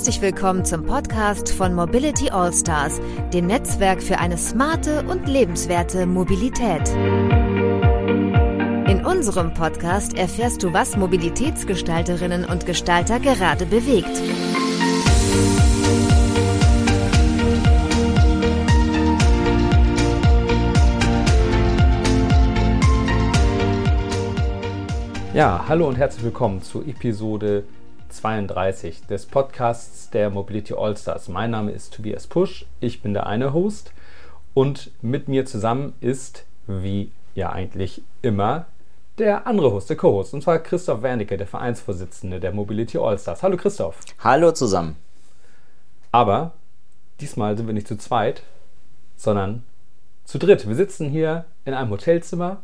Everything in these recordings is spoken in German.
Herzlich willkommen zum Podcast von Mobility All Stars, dem Netzwerk für eine smarte und lebenswerte Mobilität. In unserem Podcast erfährst du, was Mobilitätsgestalterinnen und Gestalter gerade bewegt. Ja, hallo und herzlich willkommen zu Episode 32 des Podcasts der Mobility Allstars. Mein Name ist Tobias Pusch, ich bin der eine Host und mit mir zusammen ist, wie ja eigentlich immer, der andere Host, der Co-Host, und zwar Christoph Wernicke, der Vereinsvorsitzende der Mobility Allstars. Hallo Christoph. Hallo zusammen. Aber diesmal sind wir nicht zu zweit, sondern zu dritt. Wir sitzen hier in einem Hotelzimmer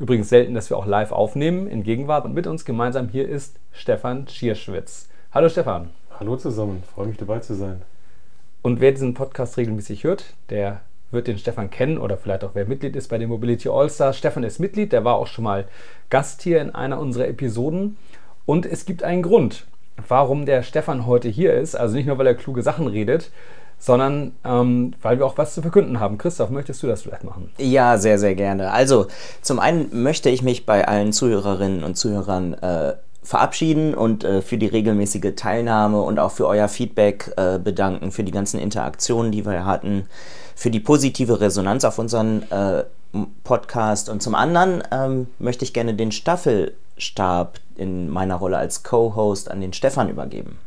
Übrigens selten, dass wir auch live aufnehmen in Gegenwart und mit uns gemeinsam hier ist Stefan Schierschwitz. Hallo Stefan. Hallo zusammen, freue mich dabei zu sein. Und wer diesen Podcast regelmäßig hört, der wird den Stefan kennen oder vielleicht auch wer Mitglied ist bei den Mobility All-Stars. Stefan ist Mitglied, der war auch schon mal Gast hier in einer unserer Episoden. Und es gibt einen Grund, warum der Stefan heute hier ist. Also nicht nur, weil er kluge Sachen redet, sondern ähm, weil wir auch was zu verkünden haben. Christoph, möchtest du das vielleicht machen? Ja, sehr, sehr gerne. Also, zum einen möchte ich mich bei allen Zuhörerinnen und Zuhörern äh, verabschieden und äh, für die regelmäßige Teilnahme und auch für euer Feedback äh, bedanken, für die ganzen Interaktionen, die wir hatten, für die positive Resonanz auf unseren äh, Podcast. Und zum anderen ähm, möchte ich gerne den Staffelstab in meiner Rolle als Co-Host an den Stefan übergeben.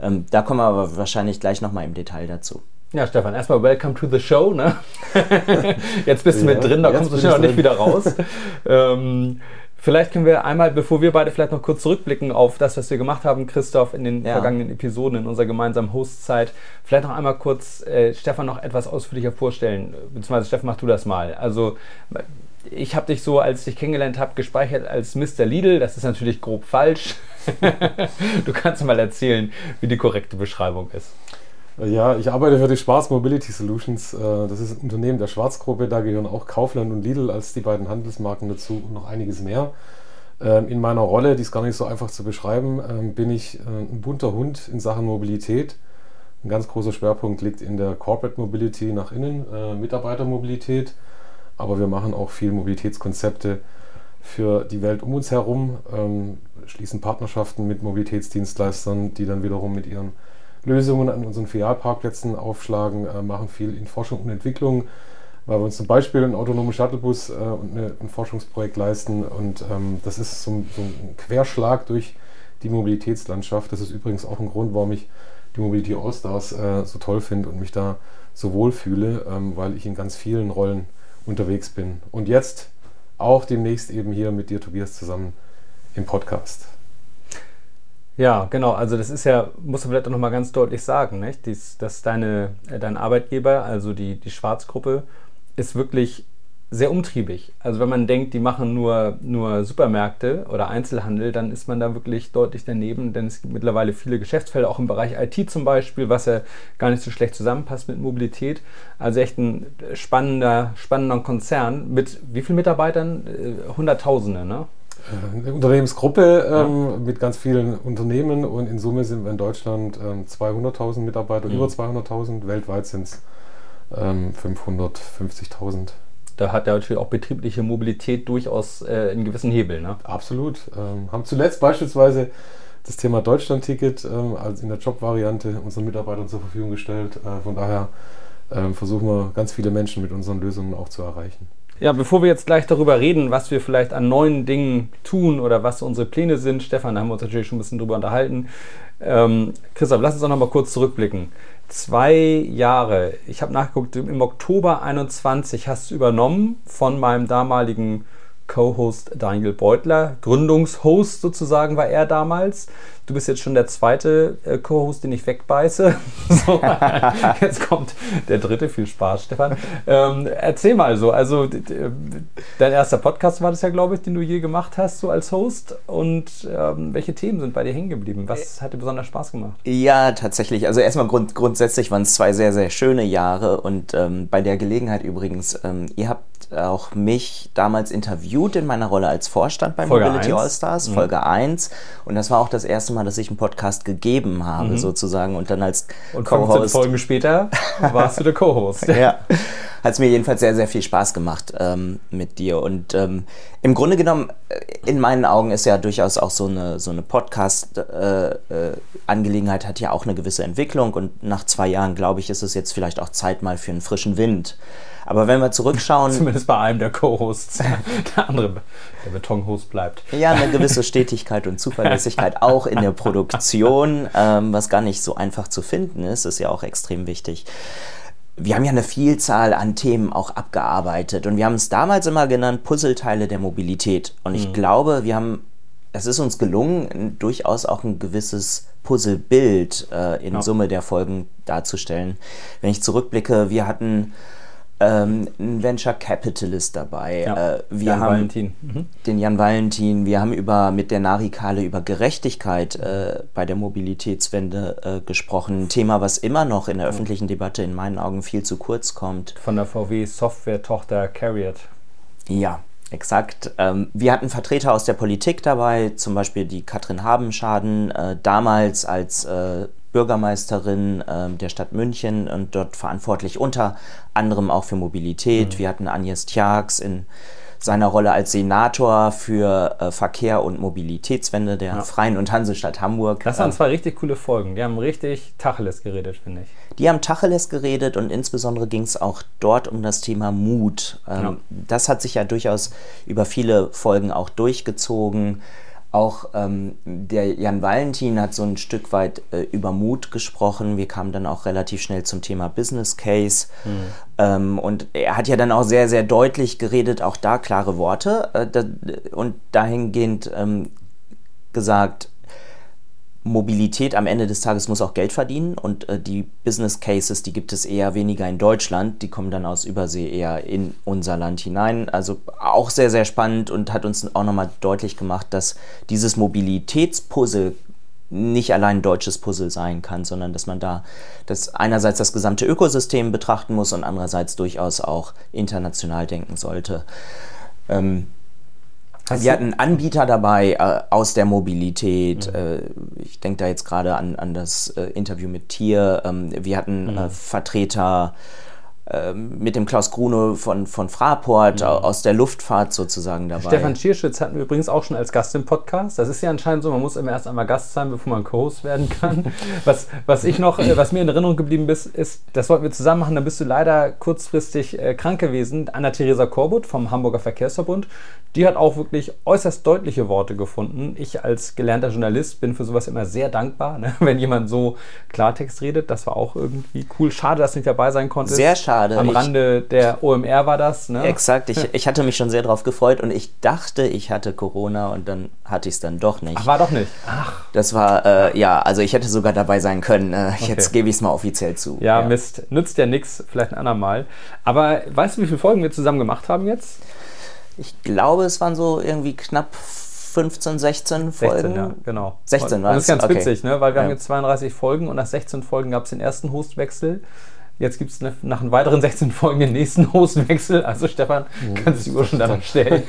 Ähm, da kommen wir aber wahrscheinlich gleich nochmal im Detail dazu. Ja, Stefan, erstmal welcome to the show. Ne? jetzt bist du ja, mit drin, da kommst du schnell noch nicht wieder raus. ähm, vielleicht können wir einmal, bevor wir beide vielleicht noch kurz zurückblicken auf das, was wir gemacht haben, Christoph, in den ja. vergangenen Episoden in unserer gemeinsamen Hostzeit, vielleicht noch einmal kurz äh, Stefan noch etwas ausführlicher vorstellen. Beziehungsweise Stefan, mach du das mal. Also ich habe dich so, als ich dich kennengelernt habe, gespeichert als Mr. Lidl. Das ist natürlich grob falsch. du kannst mal erzählen, wie die korrekte Beschreibung ist. Ja, ich arbeite für die Schwarz Mobility Solutions. Äh, das ist ein Unternehmen der Schwarzgruppe. Da gehören auch Kaufland und Lidl als die beiden Handelsmarken dazu und noch einiges mehr. Ähm, in meiner Rolle, die ist gar nicht so einfach zu beschreiben, ähm, bin ich äh, ein bunter Hund in Sachen Mobilität. Ein ganz großer Schwerpunkt liegt in der Corporate Mobility nach innen, äh, Mitarbeitermobilität. Aber wir machen auch viel Mobilitätskonzepte für die Welt um uns herum, ähm, schließen Partnerschaften mit Mobilitätsdienstleistern, die dann wiederum mit ihren Lösungen an unseren Filialparkplätzen aufschlagen, äh, machen viel in Forschung und Entwicklung, weil wir uns zum Beispiel einen autonomen Shuttlebus äh, und eine, ein Forschungsprojekt leisten. Und ähm, das ist so, so, ein Querschlag durch die Mobilitätslandschaft. Das ist übrigens auch ein Grund, warum ich die Mobility Allstars äh, so toll finde und mich da so wohl fühle, ähm, weil ich in ganz vielen Rollen unterwegs bin. Und jetzt auch demnächst eben hier mit dir, Tobias, zusammen im Podcast. Ja, genau. Also das ist ja, muss man vielleicht auch nochmal ganz deutlich sagen, nicht? Dies, dass deine, äh, dein Arbeitgeber, also die, die Schwarzgruppe, ist wirklich sehr umtriebig. Also wenn man denkt, die machen nur, nur Supermärkte oder Einzelhandel, dann ist man da wirklich deutlich daneben, denn es gibt mittlerweile viele Geschäftsfelder, auch im Bereich IT zum Beispiel, was ja gar nicht so schlecht zusammenpasst mit Mobilität. Also echt ein spannender, spannender Konzern mit wie vielen Mitarbeitern? Äh, Hunderttausende, ne? Eine äh, Unternehmensgruppe ähm, ja. mit ganz vielen Unternehmen und in Summe sind wir in Deutschland ähm, 200.000 Mitarbeiter, mhm. über 200.000, weltweit sind es ähm, 550.000 da hat natürlich auch betriebliche Mobilität durchaus äh, einen gewissen Hebel. Ne? Absolut. Ähm, haben zuletzt beispielsweise das Thema Deutschland-Ticket ähm, als in der Jobvariante unseren Mitarbeitern zur Verfügung gestellt. Äh, von daher ähm, versuchen wir ganz viele Menschen mit unseren Lösungen auch zu erreichen. Ja, bevor wir jetzt gleich darüber reden, was wir vielleicht an neuen Dingen tun oder was unsere Pläne sind, Stefan, da haben wir uns natürlich schon ein bisschen drüber unterhalten. Ähm, Christoph, lass uns doch noch mal kurz zurückblicken zwei Jahre. Ich habe nachgeguckt, im Oktober 21 hast du übernommen von meinem damaligen Co-Host Daniel Beutler. Gründungshost sozusagen war er damals. Du bist jetzt schon der zweite äh, Co-Host, den ich wegbeiße. so, jetzt kommt der dritte. Viel Spaß, Stefan. Ähm, erzähl mal so. Also, dein erster Podcast war das ja, glaube ich, den du je gemacht hast, so als Host. Und ähm, welche Themen sind bei dir hängen geblieben? Was hat dir besonders Spaß gemacht? Ja, tatsächlich. Also, erstmal grund grundsätzlich waren es zwei sehr, sehr schöne Jahre. Und ähm, bei der Gelegenheit übrigens, ähm, ihr habt auch mich damals interviewt in meiner Rolle als Vorstand bei Folge Mobility 1. Allstars, Folge 1. Und das war auch das erste Mal, dass ich einen Podcast gegeben habe, sozusagen. Und dann als Und 15 Co-Host. Folgen später warst du der Co-Host. ja. Hat es mir jedenfalls sehr, sehr viel Spaß gemacht ähm, mit dir. Und ähm, im Grunde genommen, äh, in meinen Augen ist ja durchaus auch so eine, so eine Podcast-Angelegenheit hat ja auch eine gewisse Entwicklung. Und nach zwei Jahren, glaube ich, ist es jetzt vielleicht auch Zeit mal für einen frischen Wind. Aber wenn wir zurückschauen, Zumindest bei einem der Co-Hosts. Der andere, der Betonhost bleibt. ja, eine gewisse Stetigkeit und Zuverlässigkeit auch in der Produktion, ähm, was gar nicht so einfach zu finden ist, ist ja auch extrem wichtig. Wir haben ja eine Vielzahl an Themen auch abgearbeitet und wir haben es damals immer genannt Puzzleteile der Mobilität. Und ich glaube, wir haben, es ist uns gelungen, durchaus auch ein gewisses Puzzlebild äh, in Ja. Summe der Folgen darzustellen. Wenn ich zurückblicke, wir hatten ähm, einen Venture Capitalist dabei. Ja. Äh, wir Jan haben Valentin. Mhm. den Jan Valentin. Wir haben über, mit der Narikale über Gerechtigkeit äh, bei der Mobilitätswende äh, gesprochen. Ein Thema, was immer noch in der öffentlichen Debatte in meinen Augen viel zu kurz kommt. Von der VW-Software-Tochter Carriot. Ja, exakt. Ähm, wir hatten Vertreter aus der Politik dabei, zum Beispiel die Katrin Habenschaden, äh, damals als äh, Bürgermeisterin äh, der Stadt München und dort verantwortlich unter anderem auch für Mobilität. Wir hatten Agnes Tjax in seiner Rolle als Senator für äh, Verkehr und Mobilitätswende der Freien und Hansestadt Hamburg. Das waren zwei richtig coole Folgen. Die haben richtig Tacheles geredet, finde ich. Die haben Tacheles geredet und insbesondere ging es auch dort um das Thema Mut. Ähm, Ja. Das hat sich ja durchaus über viele Folgen auch durchgezogen. Auch ähm, der Jan Valentin hat so ein Stück weit äh, über Mut gesprochen. Wir kamen dann auch relativ schnell zum Thema Business Case. Ähm, und er hat ja dann auch sehr, sehr deutlich geredet, auch da klare Worte. Äh, da, und dahingehend ähm, gesagt, Mobilität am Ende des Tages muss auch Geld verdienen und äh, die Business Cases, die gibt es eher weniger in Deutschland, die kommen dann aus Übersee eher in unser Land hinein. Also auch sehr, sehr spannend und hat uns auch nochmal deutlich gemacht, dass dieses Mobilitätspuzzle nicht allein ein deutsches Puzzle sein kann, sondern dass man da das einerseits das gesamte Ökosystem betrachten muss und andererseits durchaus auch international denken sollte. Ähm, Hast wir hatten Anbieter dabei äh, aus der Mobilität. Äh, ich denke da jetzt gerade an, an das äh, Interview mit Tier. Ähm, wir hatten äh, Vertreter mit dem Klaus Grune von, von Fraport äh, aus der Luftfahrt sozusagen dabei. Stefan Schierschütz hatten wir übrigens auch schon als Gast im Podcast. Das ist ja anscheinend so, man muss immer erst einmal Gast sein, bevor man Co-Host werden kann. Was, was ich noch, äh, was mir in Erinnerung geblieben ist, ist, das wollten wir zusammen machen, da bist du leider kurzfristig äh, krank gewesen. Anna-Theresa Korbut vom Hamburger Verkehrsverbund, die hat auch wirklich äußerst deutliche Worte gefunden. Ich als gelernter Journalist bin für sowas immer sehr dankbar, ne? wenn jemand so Klartext redet. Das war auch irgendwie cool. Schade, dass du nicht dabei sein konntest. Sehr schade. Am Ich- Rande der OMR war das. Ne? Exakt, ich, ich hatte mich schon sehr darauf gefreut und ich dachte, ich hatte Corona und dann hatte ich es dann doch nicht. Ach, war doch nicht. Ach, Das war, äh, ja, also ich hätte sogar dabei sein können. Äh, Jetzt gebe ich es mal offiziell zu. Ja, Mist. Nützt ja nichts, vielleicht ein andermal. Aber weißt du, wie viele Folgen wir zusammen gemacht haben jetzt? Ich glaube, es waren so irgendwie knapp 15, 16 Folgen. 16, ja, genau. 16 Und Das ist ganz Okay. witzig, ne? weil wir Ja. haben jetzt 32 Folgen und nach 16 Folgen gab es den ersten Hostwechsel. Jetzt gibt es nach den weiteren 16 Folgen den nächsten Hostwechsel. Also Stefan, kannst du die Uhr schon danach stellen.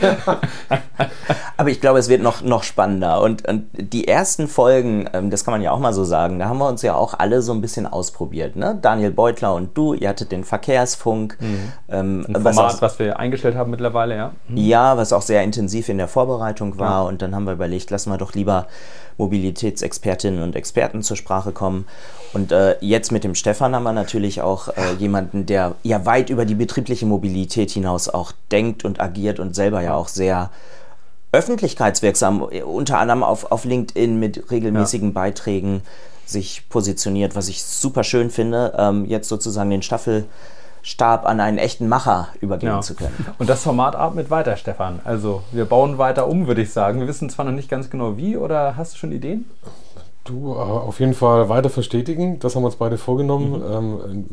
Aber ich glaube, es wird noch, noch spannender. Und, und die ersten Folgen, ähm, das kann man ja auch mal so sagen, da haben wir uns ja auch alle so ein bisschen ausprobiert. Ne? Daniel Beutler und du, ihr hattet den Verkehrsfunk. Ähm, Ein was Format, auch, was wir eingestellt haben mittlerweile, ja. ja, was auch sehr intensiv in der Vorbereitung war. Und dann haben wir überlegt, lassen wir doch lieber Mobilitätsexpertinnen und Experten zur Sprache kommen. Und äh, jetzt mit dem Stefan haben wir natürlich auch äh, jemanden, der ja weit über die betriebliche Mobilität hinaus auch denkt und agiert und selber ja auch sehr öffentlichkeitswirksam, äh, unter anderem auf, auf LinkedIn mit regelmäßigen Beiträgen sich positioniert, was ich super schön finde, ähm, jetzt sozusagen den Staffelstab an einen echten Macher übergeben Ja. zu können. Und das Format atmet weiter, Stefan. Also wir bauen weiter um, würde ich sagen. Wir wissen zwar noch nicht ganz genau wie, oder hast du schon Ideen? Du, äh, auf jeden Fall weiter verstetigen. Das haben wir uns beide vorgenommen. Ähm,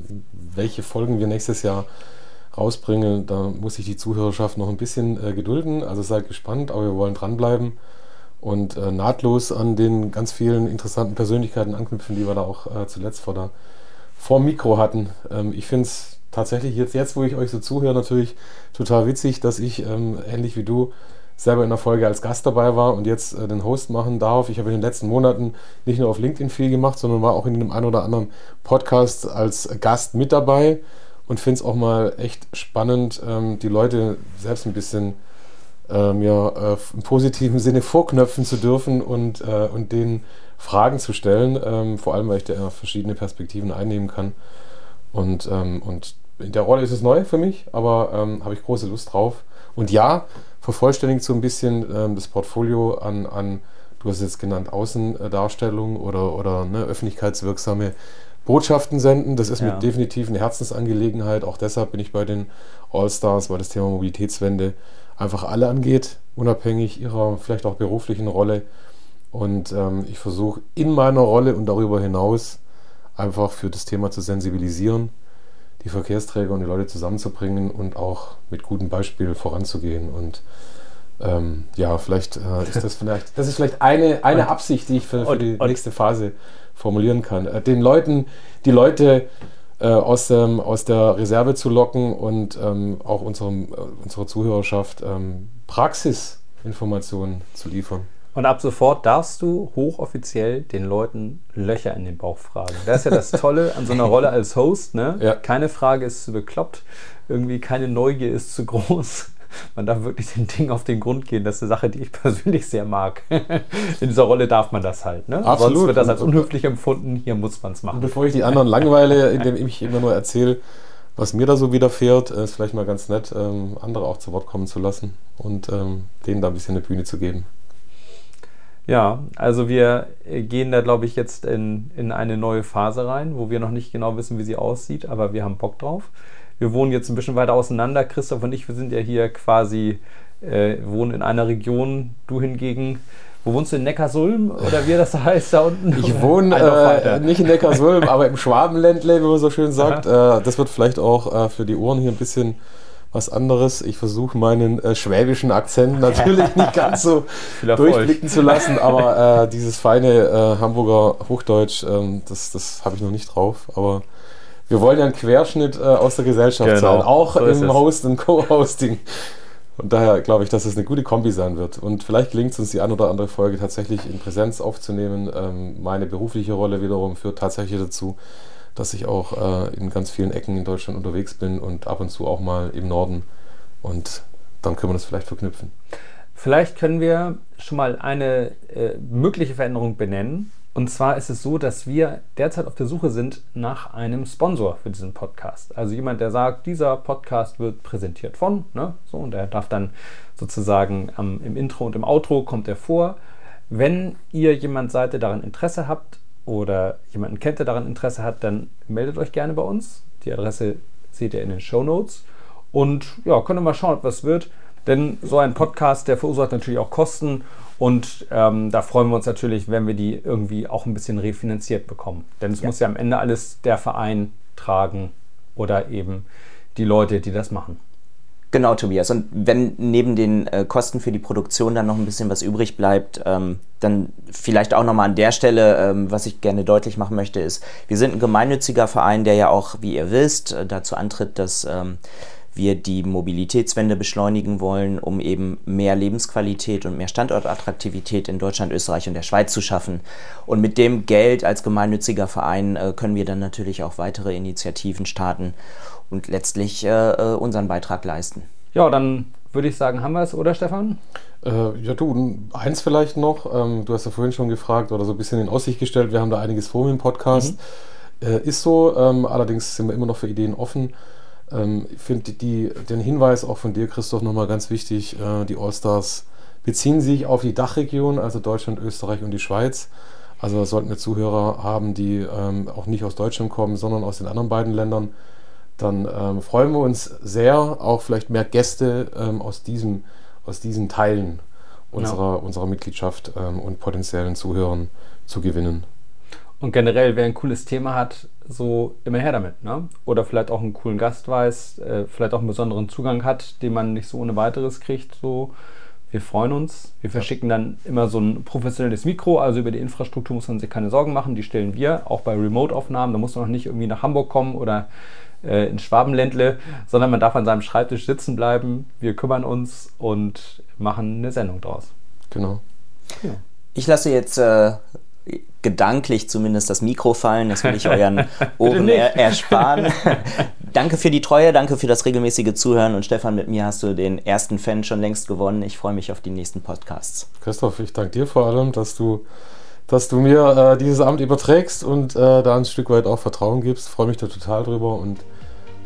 welche Folgen wir nächstes Jahr rausbringen, da muss sich die Zuhörerschaft noch ein bisschen äh, gedulden. Also seid gespannt, aber wir wollen dranbleiben und äh, nahtlos an den ganz vielen interessanten Persönlichkeiten anknüpfen, die wir da auch äh, zuletzt vor, der, vor dem Mikro hatten. Ähm, ich finde es tatsächlich jetzt, jetzt, wo ich euch so zuhöre, natürlich total witzig, dass ich ähm, ähnlich wie du selber in der Folge als Gast dabei war und jetzt äh, den Host machen darf. Ich habe in den letzten Monaten nicht nur auf LinkedIn viel gemacht, sondern war auch in dem einen oder anderen Podcast als Gast mit dabei und finde es auch mal echt spannend, ähm, die Leute selbst ein bisschen ähm, ja, äh, im positiven Sinne vorknöpfen zu dürfen und, äh, und denen Fragen zu stellen, ähm, vor allem weil ich da verschiedene Perspektiven einnehmen kann. Und, ähm, und in der Rolle ist es neu für mich, aber ähm, habe ich große Lust drauf. Und ja, vervollständigt so ein bisschen ähm, das Portfolio an, an, du hast es jetzt genannt, Außendarstellung oder, oder ne, öffentlichkeitswirksame Botschaften senden. Das ist ja. mir definitiv eine Herzensangelegenheit. Auch deshalb bin ich bei den All-Stars, weil das Thema Mobilitätswende einfach alle angeht, unabhängig ihrer vielleicht auch beruflichen Rolle. Und ähm, ich versuche in meiner Rolle und darüber hinaus einfach für das Thema zu sensibilisieren, die Verkehrsträger und die Leute zusammenzubringen und auch mit gutem Beispiel voranzugehen. Und ähm, ja, vielleicht äh, ist das vielleicht, das ist vielleicht eine, eine Absicht, die ich für, für die nächste Phase formulieren kann. Äh, den Leuten, die Leute äh, aus, dem, aus der Reserve zu locken und ähm, auch unserem, äh, unserer Zuhörerschaft ähm, Praxisinformationen zu liefern. Und ab sofort darfst du hochoffiziell den Leuten Löcher in den Bauch fragen. Das ist ja das Tolle an so einer Rolle als Host. Ne? Ja. Keine Frage ist zu bekloppt, irgendwie keine Neugier ist zu groß. Man darf wirklich den Ding auf den Grund gehen. Das ist eine Sache, die ich persönlich sehr mag. In dieser Rolle darf man das halt. Ne? Absolut. Sonst wird das als unhöflich empfunden. Hier muss man es machen. Und bevor ich die anderen langweile, indem ich immer nur erzähle, was mir da so widerfährt, ist vielleicht mal ganz nett, ähm, andere auch zu Wort kommen zu lassen und ähm, denen da ein bisschen eine Bühne zu geben. Ja, also wir gehen da, glaube ich, jetzt in, in eine neue Phase rein, wo wir noch nicht genau wissen, wie sie aussieht, aber wir haben Bock drauf. Wir wohnen jetzt ein bisschen weiter auseinander. Christoph und ich, wir sind ja hier quasi, äh, wohnen in einer Region. Du hingegen, wo wohnst du in Neckarsulm oder wie das heißt da unten? Ich wohne äh, nicht in Neckarsulm, aber im Schwabenländle, wie man so schön sagt. Äh, das wird vielleicht auch äh, für die Ohren hier ein bisschen was anderes. Ich versuche meinen äh, schwäbischen Akzent natürlich nicht ganz so durchblicken zu lassen, aber äh, dieses feine äh, Hamburger Hochdeutsch, ähm, das, das habe ich noch nicht drauf. Aber wir wollen ja einen Querschnitt äh, aus der Gesellschaft genau. sein, auch so im Host- und Co-Hosting. Und daher glaube ich, dass es eine gute Kombi sein wird. Und vielleicht gelingt es uns, die ein oder andere Folge tatsächlich in Präsenz aufzunehmen. Ähm, meine berufliche Rolle wiederum führt tatsächlich dazu, dass ich auch äh, in ganz vielen Ecken in Deutschland unterwegs bin und ab und zu auch mal im Norden. Und dann können wir das vielleicht verknüpfen. Vielleicht können wir schon mal eine äh, mögliche Veränderung benennen. Und zwar ist es so, dass wir derzeit auf der Suche sind nach einem Sponsor für diesen Podcast. Also jemand, der sagt, dieser Podcast wird präsentiert von, ne? so, und er darf dann sozusagen ähm, im Intro und im Outro kommt er vor. Wenn ihr jemand seid, der daran Interesse habt, oder jemanden kennt, der daran Interesse hat, dann meldet euch gerne bei uns. Die Adresse seht ihr in den Show Notes. Und ja, könnt ihr mal schauen, was wird. Denn so ein Podcast, der verursacht natürlich auch Kosten. Und ähm, da freuen wir uns natürlich, wenn wir die irgendwie auch ein bisschen refinanziert bekommen. Denn es ja. muss ja am Ende alles der Verein tragen oder eben die Leute, die das machen. Genau, Tobias. Und wenn neben den äh, Kosten für die Produktion dann noch ein bisschen was übrig bleibt, ähm, dann vielleicht auch nochmal an der Stelle, ähm, was ich gerne deutlich machen möchte, ist, wir sind ein gemeinnütziger Verein, der ja auch, wie ihr wisst, äh, dazu antritt, dass ähm, wir die Mobilitätswende beschleunigen wollen, um eben mehr Lebensqualität und mehr Standortattraktivität in Deutschland, Österreich und der Schweiz zu schaffen. Und mit dem Geld als gemeinnütziger Verein äh, können wir dann natürlich auch weitere Initiativen starten und letztlich äh, äh, unseren Beitrag leisten. Ja, dann würde ich sagen, haben wir es, oder Stefan? Äh, ja, du, eins vielleicht noch. Ähm, du hast ja vorhin schon gefragt oder so ein bisschen in Aussicht gestellt, wir haben da einiges vor im Podcast. Mhm. Äh, ist so, ähm, allerdings sind wir immer noch für Ideen offen. Ähm, ich finde den Hinweis auch von dir, Christoph, nochmal ganz wichtig. Äh, die Allstars beziehen sich auf die Dachregion, also Deutschland, Österreich und die Schweiz. Also sollten wir Zuhörer haben, die ähm, auch nicht aus Deutschland kommen, sondern aus den anderen beiden Ländern dann ähm, freuen wir uns sehr, auch vielleicht mehr Gäste ähm, aus, diesem, aus diesen Teilen unserer, ja. unserer Mitgliedschaft ähm, und potenziellen Zuhörern zu gewinnen. Und generell, wer ein cooles Thema hat, so immer her damit. Ne? Oder vielleicht auch einen coolen Gast weiß, äh, vielleicht auch einen besonderen Zugang hat, den man nicht so ohne weiteres kriegt. So, wir freuen uns. Wir verschicken dann immer so ein professionelles Mikro, also über die Infrastruktur muss man sich keine Sorgen machen. Die stellen wir auch bei Remote-Aufnahmen. Da muss man noch nicht irgendwie nach Hamburg kommen oder äh, in Schwabenländle, sondern man darf an seinem Schreibtisch sitzen bleiben. Wir kümmern uns und machen eine Sendung draus. Genau. Ja. Ich lasse jetzt äh, gedanklich zumindest das Mikro fallen. Das will ich euren Ohren er, ersparen. danke für die Treue, danke für das regelmäßige Zuhören. Und Stefan, mit mir hast du den ersten Fan schon längst gewonnen. Ich freue mich auf die nächsten Podcasts. Christoph, ich danke dir vor allem, dass du, dass du mir äh, dieses Amt überträgst und äh, da ein Stück weit auch Vertrauen gibst. Freue mich da total drüber und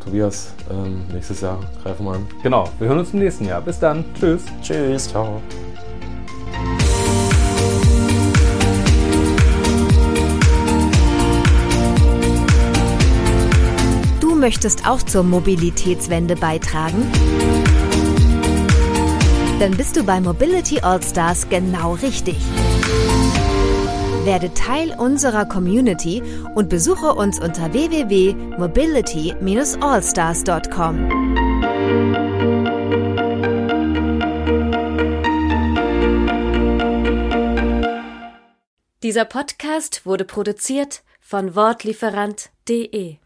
Tobias, ähm, nächstes Jahr greifen wir an. Genau, wir hören uns im nächsten Jahr. Bis dann. Tschüss. Tschüss. Ciao. möchtest auch zur Mobilitätswende beitragen? Dann bist du bei Mobility Allstars genau richtig. Werde Teil unserer Community und besuche uns unter www.mobility-allstars.com. Dieser Podcast wurde produziert von Wortlieferant.de